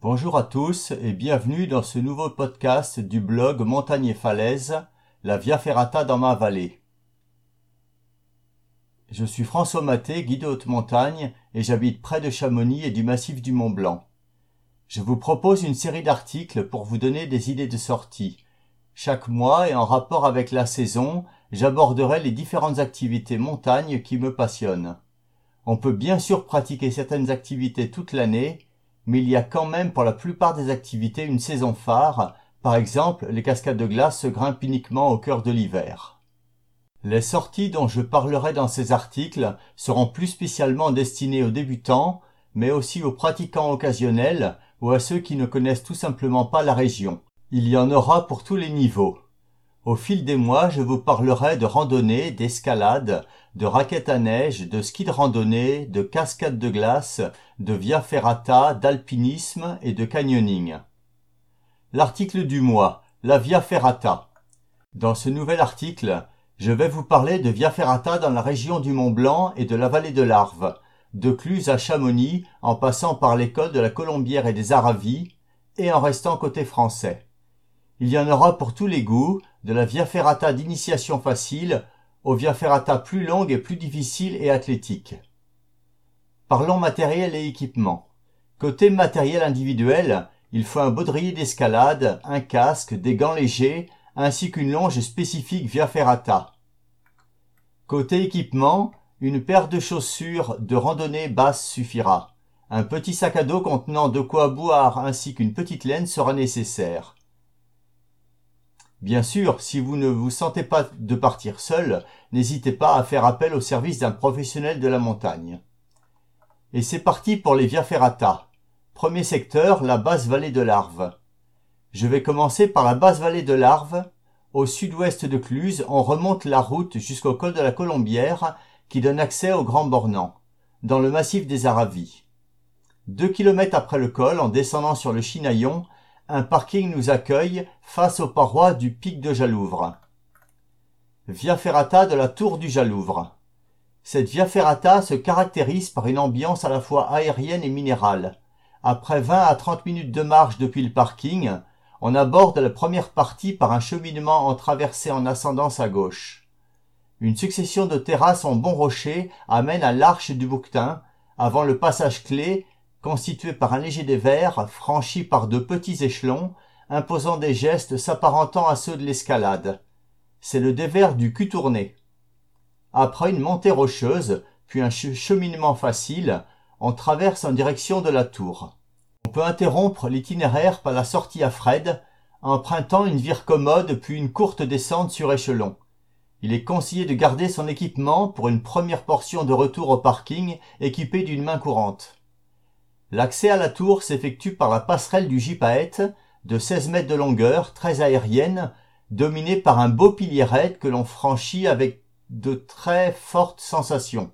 Bonjour à tous et bienvenue dans ce nouveau podcast du blog Montagne et Falaise, la Via Ferrata dans ma vallée. Je suis François Maté, guide de haute montagne et j'habite près de Chamonix et du massif du Mont Blanc. Je vous propose une série d'articles pour vous donner des idées de sortie. Chaque mois et en rapport avec la saison, j'aborderai les différentes activités montagne qui me passionnent. On peut bien sûr pratiquer certaines activités toute l'année, mais il y a quand même pour la plupart des activités une saison phare, par exemple les cascades de glace se grimpent uniquement au cœur de l'hiver. Les sorties dont je parlerai dans ces articles seront plus spécialement destinées aux débutants, mais aussi aux pratiquants occasionnels ou à ceux qui ne connaissent tout simplement pas la région. Il y en aura pour tous les niveaux. Au fil des mois, je vous parlerai de randonnée, d'escalade, de raquettes à neige, de ski de randonnée, de cascade de glace, de via ferrata, d'alpinisme et de canyoning. L'article du mois, la via ferrata. Dans ce nouvel article, je vais vous parler de via ferrata dans la région du Mont Blanc et de la vallée de l'Arve, de Cluse à Chamonix, en passant par l'école de la Colombière et des Aravis, et en restant côté français. Il y en aura pour tous les goûts, de la via ferrata d'initiation facile aux via ferrata plus longues et plus difficiles et athlétiques. Parlons matériel et équipement. Côté matériel individuel, il faut un baudrier d'escalade, un casque, des gants légers, ainsi qu'une longe spécifique via ferrata. Côté équipement, une paire de chaussures de randonnée basse suffira. Un petit sac à dos contenant de quoi boire ainsi qu'une petite laine sera nécessaire. Bien sûr, si vous ne vous sentez pas de partir seul, n'hésitez pas à faire appel au service d'un professionnel de la montagne. Et c'est parti pour les Via Ferrata. Premier secteur, la basse vallée de l'Arve. Je vais commencer par la basse vallée de l'Arve. Au sud-ouest de Cluse, on remonte la route jusqu'au col de la Colombière qui donne accès au Grand Bornand, dans le massif des Aravis. Deux kilomètres après le col, en descendant sur le Chinaillon, un parking nous accueille face aux parois du pic de Jalouvre. Via ferrata de la tour du Jalouvre. Cette via ferrata se caractérise par une ambiance à la fois aérienne et minérale. Après 20 à 30 minutes de marche depuis le parking, on aborde la première partie par un cheminement en traversée en ascendance à gauche. Une succession de terrasses en bons rochers amène à l'arche du Bouquetin, avant le passage clé constitué par un léger dévers franchi par de petits échelons, imposant des gestes s'apparentant à ceux de l'escalade. C'est le dévers du cul tourné. Après une montée rocheuse, puis un cheminement facile, on traverse en direction de la tour. On peut interrompre l'itinéraire par la sortie à Fred, empruntant une vire commode puis une courte descente sur échelon. Il est conseillé de garder son équipement pour une première portion de retour au parking équipé d'une main courante. L'accès à la tour s'effectue par la passerelle du gypaète, de 16 mètres de longueur, très aérienne, dominée par un beau pilier raide que l'on franchit avec de très fortes sensations.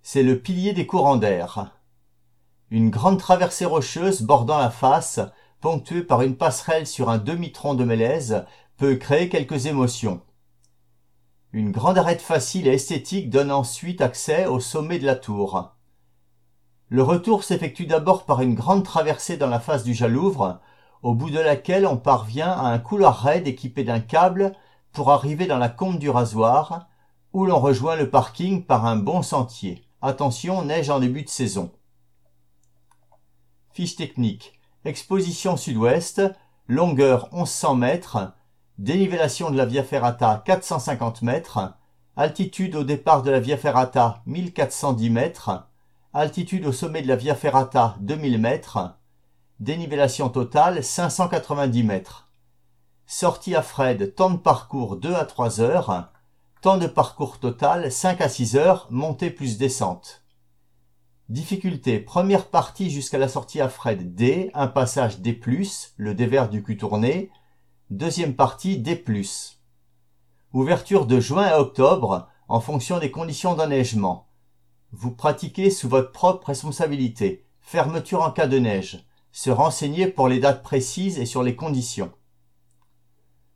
C'est le pilier des courants d'air. Une grande traversée rocheuse bordant la face, ponctuée par une passerelle sur un demi-tronc de mélèze, peut créer quelques émotions. Une grande arête facile et esthétique donne ensuite accès au sommet de la tour. Le retour s'effectue d'abord par une grande traversée dans la face du Jalouvre, au bout de laquelle on parvient à un couloir raide équipé d'un câble pour arriver dans la combe du rasoir, où l'on rejoint le parking par un bon sentier. Attention, neige en début de saison. Fiche technique. Exposition sud-ouest, longueur 1100 mètres, dénivellation de la Via Ferrata 450 mètres, altitude au départ de la Via Ferrata 1410 mètres, altitude au sommet de la Via Ferrata 2000 mètres, dénivellation totale 590 mètres. Sortie à Fred, temps de parcours 2 à 3 heures, temps de parcours total 5 à 6 heures, montée plus descente. Difficulté, première partie jusqu'à la sortie à Fred D, un passage D+, le dévers du cul tourné, deuxième partie D+. Ouverture de juin à octobre, en fonction des conditions d'enneigement. Vous pratiquez sous votre propre responsabilité. Fermeture en cas de neige. Se renseigner pour les dates précises et sur les conditions.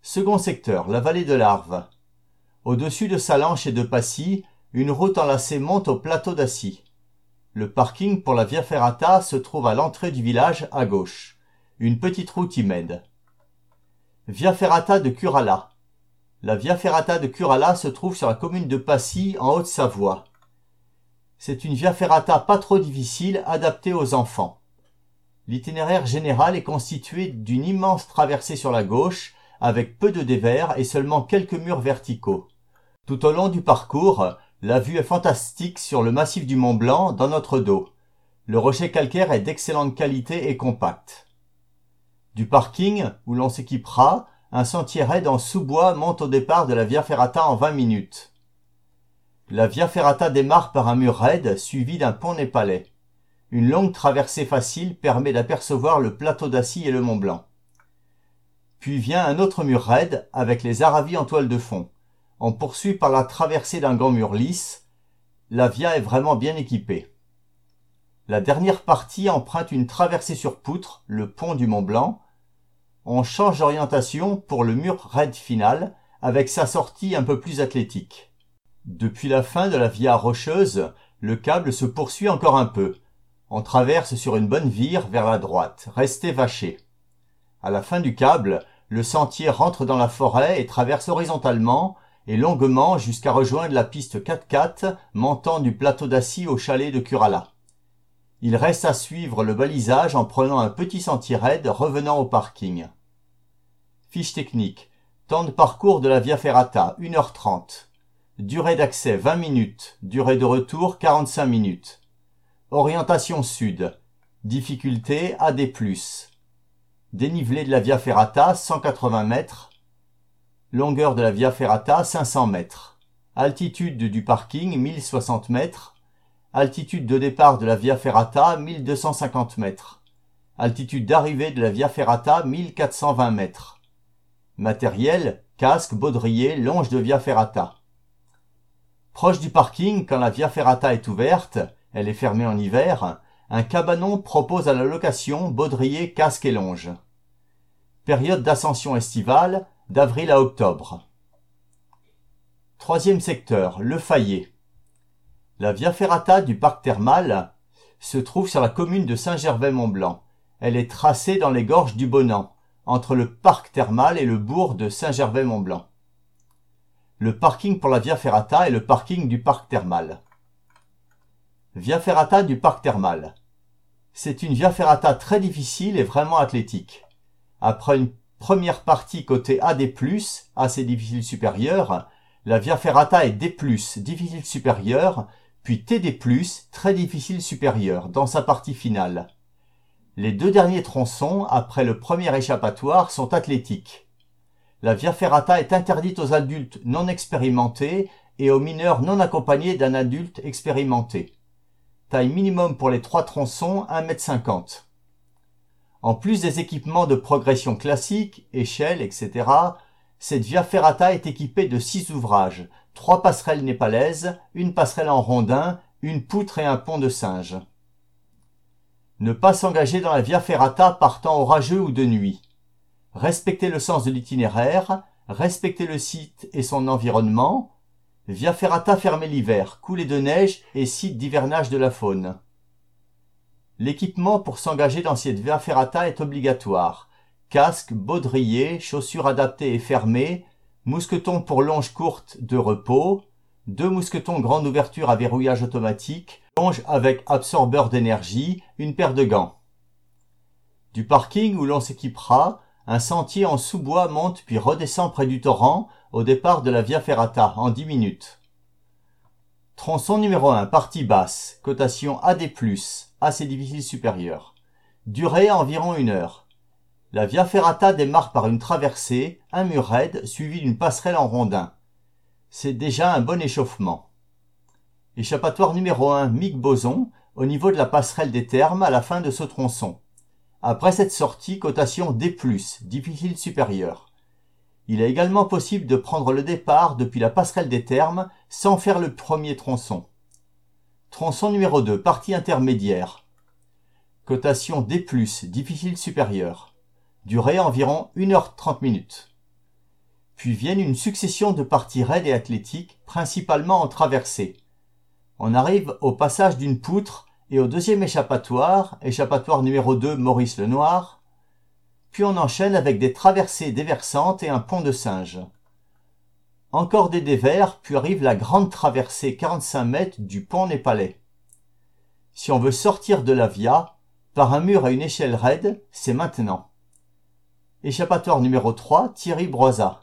Second secteur, la vallée de l'Arve. Au-dessus de Salanches et de Passy, une route enlacée monte au plateau d'Assy. Le parking pour la Via Ferrata se trouve à l'entrée du village à gauche. Une petite route y mène. Via Ferrata de Curala. La Via Ferrata de Curala se trouve sur la commune de Passy en Haute-Savoie. C'est une Via Ferrata pas trop difficile adaptée aux enfants. L'itinéraire général est constitué d'une immense traversée sur la gauche avec peu de dévers et seulement quelques murs verticaux. Tout au long du parcours, la vue est fantastique sur le massif du Mont Blanc dans notre dos. Le rocher calcaire est d'excellente qualité et compact. Du parking, où l'on s'équipera, un sentier raide en sous-bois monte au départ de la Via Ferrata en 20 minutes. La Via Ferrata démarre par un mur raide suivi d'un pont népalais. Une longue traversée facile permet d'apercevoir le plateau d'Assis et le Mont Blanc. Puis vient un autre mur raide avec les Aravis en toile de fond. On poursuit par la traversée d'un grand mur lisse. La via est vraiment bien équipée. La dernière partie emprunte une traversée sur poutre, le pont du Mont Blanc. On change d'orientation pour le mur raide final, avec sa sortie un peu plus athlétique. Depuis la fin de la via rocheuse, le câble se poursuit encore un peu. On traverse sur une bonne vire vers la droite, restez vaché. À la fin du câble, le sentier rentre dans la forêt et traverse horizontalement et longuement jusqu'à rejoindre la piste 4x4 montant du plateau d'Assis au chalet de Curala. Il reste à suivre le balisage en prenant un petit sentier raide revenant au parking. Fiche technique. Temps de parcours de la Via Ferrata, 1h30. Durée d'accès 20 minutes. Durée de retour 45 minutes. Orientation sud. Difficulté AD+. Dénivelé de la Via Ferrata 180 mètres. Longueur de la Via Ferrata 500 mètres. Altitude du parking 1060 mètres. Altitude de départ de la Via Ferrata 1250 mètres. Altitude d'arrivée de la Via Ferrata 1420 mètres. Matériel, casque, baudrier, longe de Via Ferrata. Proche du parking, quand la Via Ferrata est ouverte, elle est fermée en hiver, un cabanon propose à la location baudrier, casque et longe. Période d'ascension estivale, d'avril à octobre. Troisième secteur, le Fayet. La Via Ferrata du parc thermal se trouve sur la commune de Saint-Gervais-Mont-Blanc. Elle est tracée dans les gorges du Bonan, entre le parc thermal et le bourg de Saint-Gervais-Mont-Blanc. Le parking pour la Via Ferrata est le parking du parc thermal. Via Ferrata du parc thermal. C'est une Via Ferrata très difficile et vraiment athlétique. Après une première partie côté AD+, assez difficile supérieur, la Via Ferrata est D+, difficile supérieur, puis TD+, très difficile supérieur, dans sa partie finale. Les deux derniers tronçons, après le premier échappatoire, sont athlétiques. La Via Ferrata est interdite aux adultes non expérimentés et aux mineurs non accompagnés d'un adulte expérimenté. Taille minimum pour les trois tronçons, 1m50. En plus des équipements de progression classiques, échelles, etc., cette Via Ferrata est équipée de six ouvrages, trois passerelles népalaises, une passerelle en rondin, une poutre et un pont de singe. Ne pas s'engager dans la Via Ferrata partant orageux ou de nuit. Respecter le sens de l'itinéraire, respecter le site et son environnement, Via Ferrata fermée l'hiver, coulée de neige et site d'hivernage de la faune. L'équipement pour s'engager dans cette Via Ferrata est obligatoire. Casque, baudrier, chaussures adaptées et fermées, mousqueton pour longe courte de repos, deux mousquetons grande ouverture à verrouillage automatique, longe avec absorbeur d'énergie, une paire de gants. Du parking où l'on s'équipera, un sentier en sous-bois monte puis redescend près du torrent au départ de la Via Ferrata en 10 minutes. Tronçon numéro 1, partie basse, cotation AD+, assez difficile supérieur. Durée environ une heure. La Via Ferrata démarre par une traversée, un mur raide, suivi d'une passerelle en rondin. C'est déjà un bon échauffement. Échappatoire numéro 1, Mick Boson, au niveau de la passerelle des termes à la fin de ce tronçon. Après cette sortie, cotation D+, difficile supérieur. Il est également possible de prendre le départ depuis la passerelle des termes sans faire le premier tronçon. Tronçon numéro 2, partie intermédiaire. Cotation D+, difficile supérieur. Durée environ 1h30 minutes. Puis viennent une succession de parties raides et athlétiques, principalement en traversée. On arrive au passage d'une poutre et au deuxième échappatoire, échappatoire numéro 2 Maurice le Noir, puis on enchaîne avec des traversées déversantes et un pont de singe. Encore des dévers, puis arrive la grande traversée 45 mètres du pont népalais. Si on veut sortir de la via, par un mur à une échelle raide, c'est maintenant. Échappatoire numéro 3, Thierry Broisa.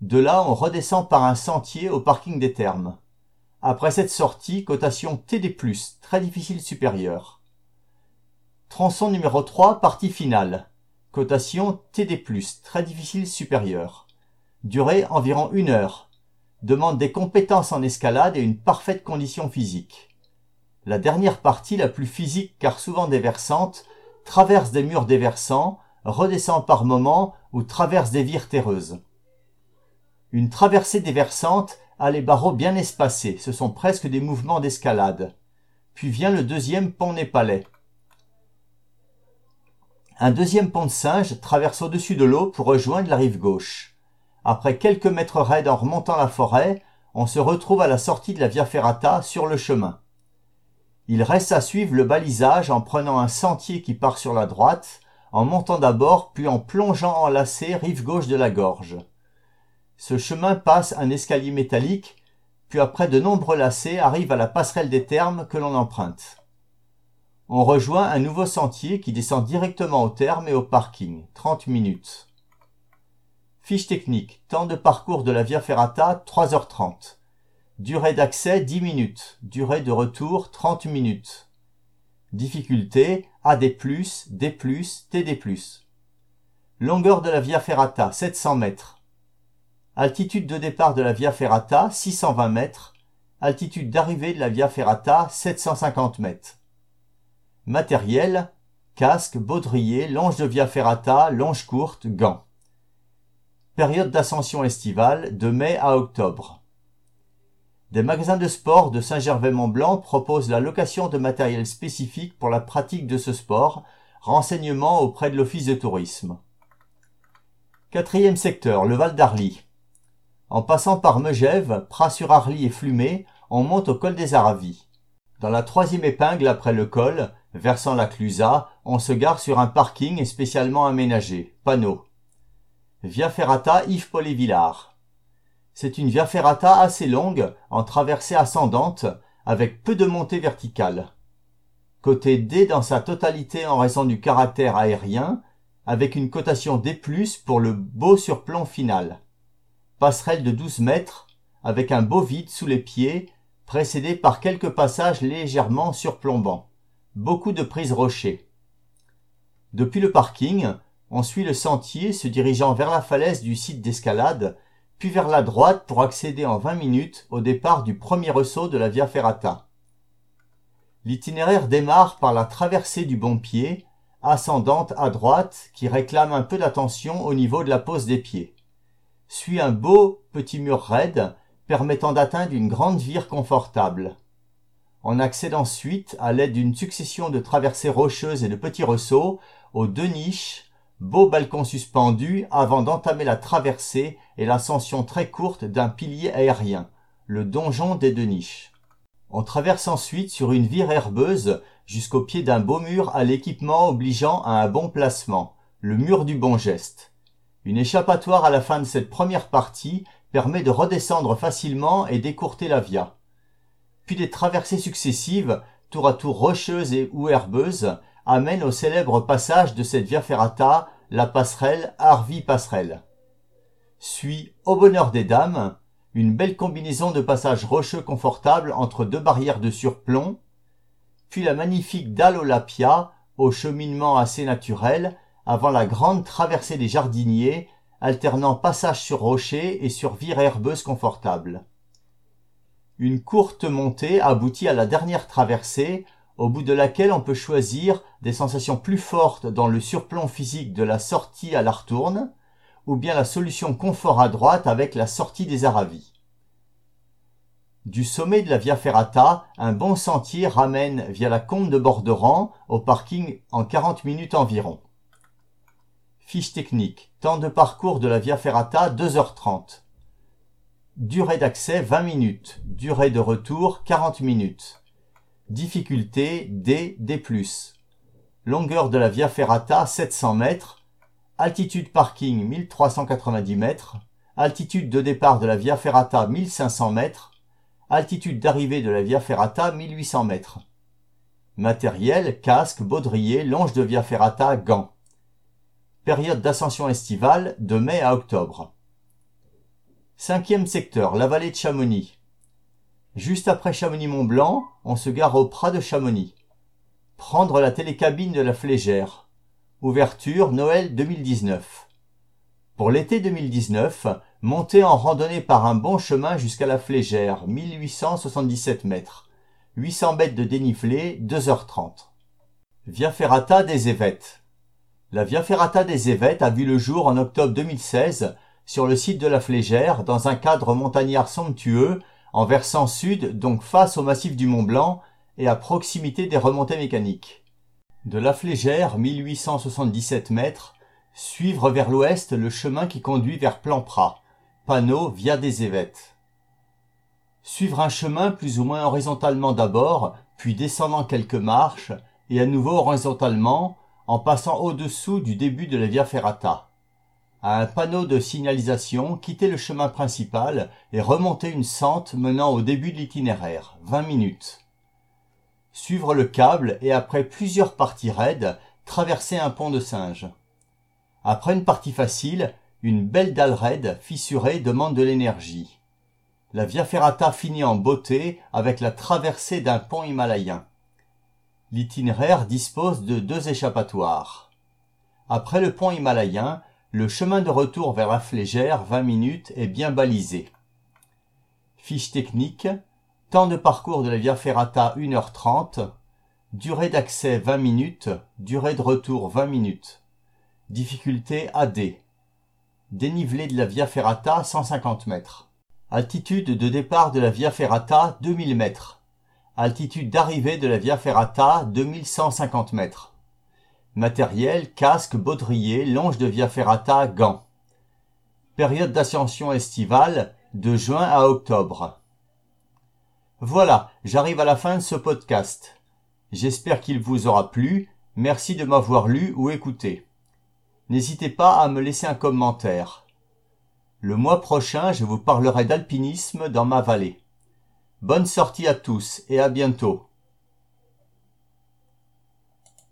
De là, on redescend par un sentier au parking des Thermes. Après cette sortie, cotation TD+, très difficile supérieure. Tronçon numéro 3, partie finale. Cotation TD+, très difficile supérieure. Durée environ une heure. Demande des compétences en escalade et une parfaite condition physique. La dernière partie, la plus physique car souvent déversante, traverse des murs déversants, redescend par moments ou traverse des vires terreuses. Une traversée déversante a les barreaux bien espacés, ce sont presque des mouvements d'escalade. Puis vient le deuxième pont népalais. Un deuxième pont de singe traverse au-dessus de l'eau pour rejoindre la rive gauche. Après quelques mètres raides en remontant la forêt, on se retrouve à la sortie de la Via Ferrata sur le chemin. Il reste à suivre le balisage en prenant un sentier qui part sur la droite, en montant d'abord puis en plongeant en lacet rive gauche de la gorge. Ce chemin passe un escalier métallique, puis après de nombreux lacets arrive à la passerelle des termes que l'on emprunte. On rejoint un nouveau sentier qui descend directement au terme et au parking, 30 minutes. Fiche technique, temps de parcours de la Via Ferrata, 3h30. Durée d'accès, 10 minutes. Durée de retour, 30 minutes. Difficulté, AD+, D+, TD+. Longueur de la Via Ferrata, 700 mètres. Altitude de départ de la Via Ferrata, 620 mètres. Altitude d'arrivée de la Via Ferrata, 750 mètres. Matériel, casque, baudrier, longe de Via Ferrata, longe courte, gants. Période d'ascension estivale, de mai à octobre. Des magasins de sport de Saint-Gervais-Mont-Blanc proposent la location de matériel spécifique pour la pratique de ce sport, renseignements auprès de l'Office de tourisme. Quatrième secteur, le Val d'Arly. En passant par Megève, Pras-sur-Arly et Flumé, on monte au col des Aravis. Dans la troisième épingle après le col, versant la Clusaz, on se gare sur un parking spécialement aménagé. Panneau. Via Ferrata Yves Paulet-Villard. C'est une via ferrata assez longue, en traversée ascendante, avec peu de montée verticale. Côté D dans sa totalité en raison du caractère aérien, avec une cotation D+, pour le beau surplomb final passerelle de 12 mètres, avec un beau vide sous les pieds, précédé par quelques passages légèrement surplombants. Beaucoup de prises rochers. Depuis le parking, on suit le sentier se dirigeant vers la falaise du site d'escalade, puis vers la droite pour accéder en 20 minutes au départ du premier ressaut de la Via Ferrata. L'itinéraire démarre par la traversée du bon pied, ascendante à droite, qui réclame un peu d'attention au niveau de la pose des pieds suit un beau petit mur raide permettant d'atteindre une grande vire confortable. On accède ensuite, à l'aide d'une succession de traversées rocheuses et de petits ressauts, aux deux niches, beau balcon suspendu avant d'entamer la traversée et l'ascension très courte d'un pilier aérien, le donjon des deux niches. On traverse ensuite sur une vire herbeuse jusqu'au pied d'un beau mur à l'équipement obligeant à un bon placement, le mur du bon geste. Une échappatoire à la fin de cette première partie permet de redescendre facilement et d'écourter la via. Puis des traversées successives, tour à tour rocheuses et ou herbeuses, amènent au célèbre passage de cette via ferrata, la passerelle Arvi-Passerelle. Suit Au bonheur des dames, une belle combinaison de passages rocheux confortables entre deux barrières de surplomb, puis la magnifique dalle Olapia, au cheminement assez naturel, avant la grande traversée des jardiniers, alternant passage sur rocher et sur vire herbeuse confortable. Une courte montée aboutit à la dernière traversée, au bout de laquelle on peut choisir des sensations plus fortes dans le surplomb physique de la sortie à la retourne, ou bien la solution confort à droite avec la sortie des Aravis. Du sommet de la Via Ferrata, un bon sentier ramène via la combe de Borderan au parking en 40 minutes environ. Fiche technique. Temps de parcours de la Via Ferrata 2h30. Durée d'accès 20 minutes. Durée de retour 40 minutes. Difficulté D, D+. Longueur de la Via Ferrata 700 mètres. Altitude parking 1390 mètres. Altitude de départ de la Via Ferrata 1500 mètres. Altitude d'arrivée de la Via Ferrata 1800 mètres. Matériel, casque, baudrier, longe de Via Ferrata, gants. Période d'ascension estivale de mai à octobre. Cinquième secteur, la vallée de Chamonix. Juste après Chamonix-Mont-Blanc, on se gare au Prat de Chamonix. Prendre la télécabine de la Flégère. Ouverture Noël 2019. Pour l'été 2019, monter en randonnée par un bon chemin jusqu'à la Flégère, 1877 mètres. 800 mètres de dénivelé, 2h30. Via Ferrata des Évêtes. La Via Ferrata des Évêtes a vu le jour en octobre 2016 sur le site de la Flégère dans un cadre montagnard somptueux en versant sud, donc face au massif du Mont Blanc et à proximité des remontées mécaniques. De la Flégère, 1877 mètres, suivre vers l'ouest le chemin qui conduit vers Plan-Prat, panneau via des évêtes. Suivre un chemin plus ou moins horizontalement d'abord, puis descendant quelques marches, et à nouveau horizontalement, en passant au-dessous du début de la Via Ferrata à un panneau de signalisation, quitter le chemin principal et remonter une sente menant au début de l'itinéraire, 20 minutes. Suivre le câble et après plusieurs parties raides, traverser un pont de singe. Après une partie facile, une belle dalle raide fissurée demande de l'énergie. La Via Ferrata finit en beauté avec la traversée d'un pont himalayen. L'itinéraire dispose de deux échappatoires. Après le pont himalayen, le chemin de retour vers la Flégère, 20 minutes, est bien balisé. Fiche technique. Temps de parcours de la Via Ferrata 1h30. Durée d'accès 20 minutes. Durée de retour 20 minutes. Difficulté AD. Dénivelé de la Via Ferrata 150 mètres. Altitude de départ de la Via Ferrata 2000 mètres. Altitude d'arrivée de la Via Ferrata 2150 mètres. Matériel, casque, baudrier, longe de Via Ferrata, gants. Période d'ascension estivale, de juin à octobre. Voilà, j'arrive à la fin de ce podcast. J'espère qu'il vous aura plu. Merci de m'avoir lu ou écouté. N'hésitez pas à me laisser un commentaire. Le mois prochain, je vous parlerai d'alpinisme dans ma vallée. Bonne sortie à tous et à bientôt.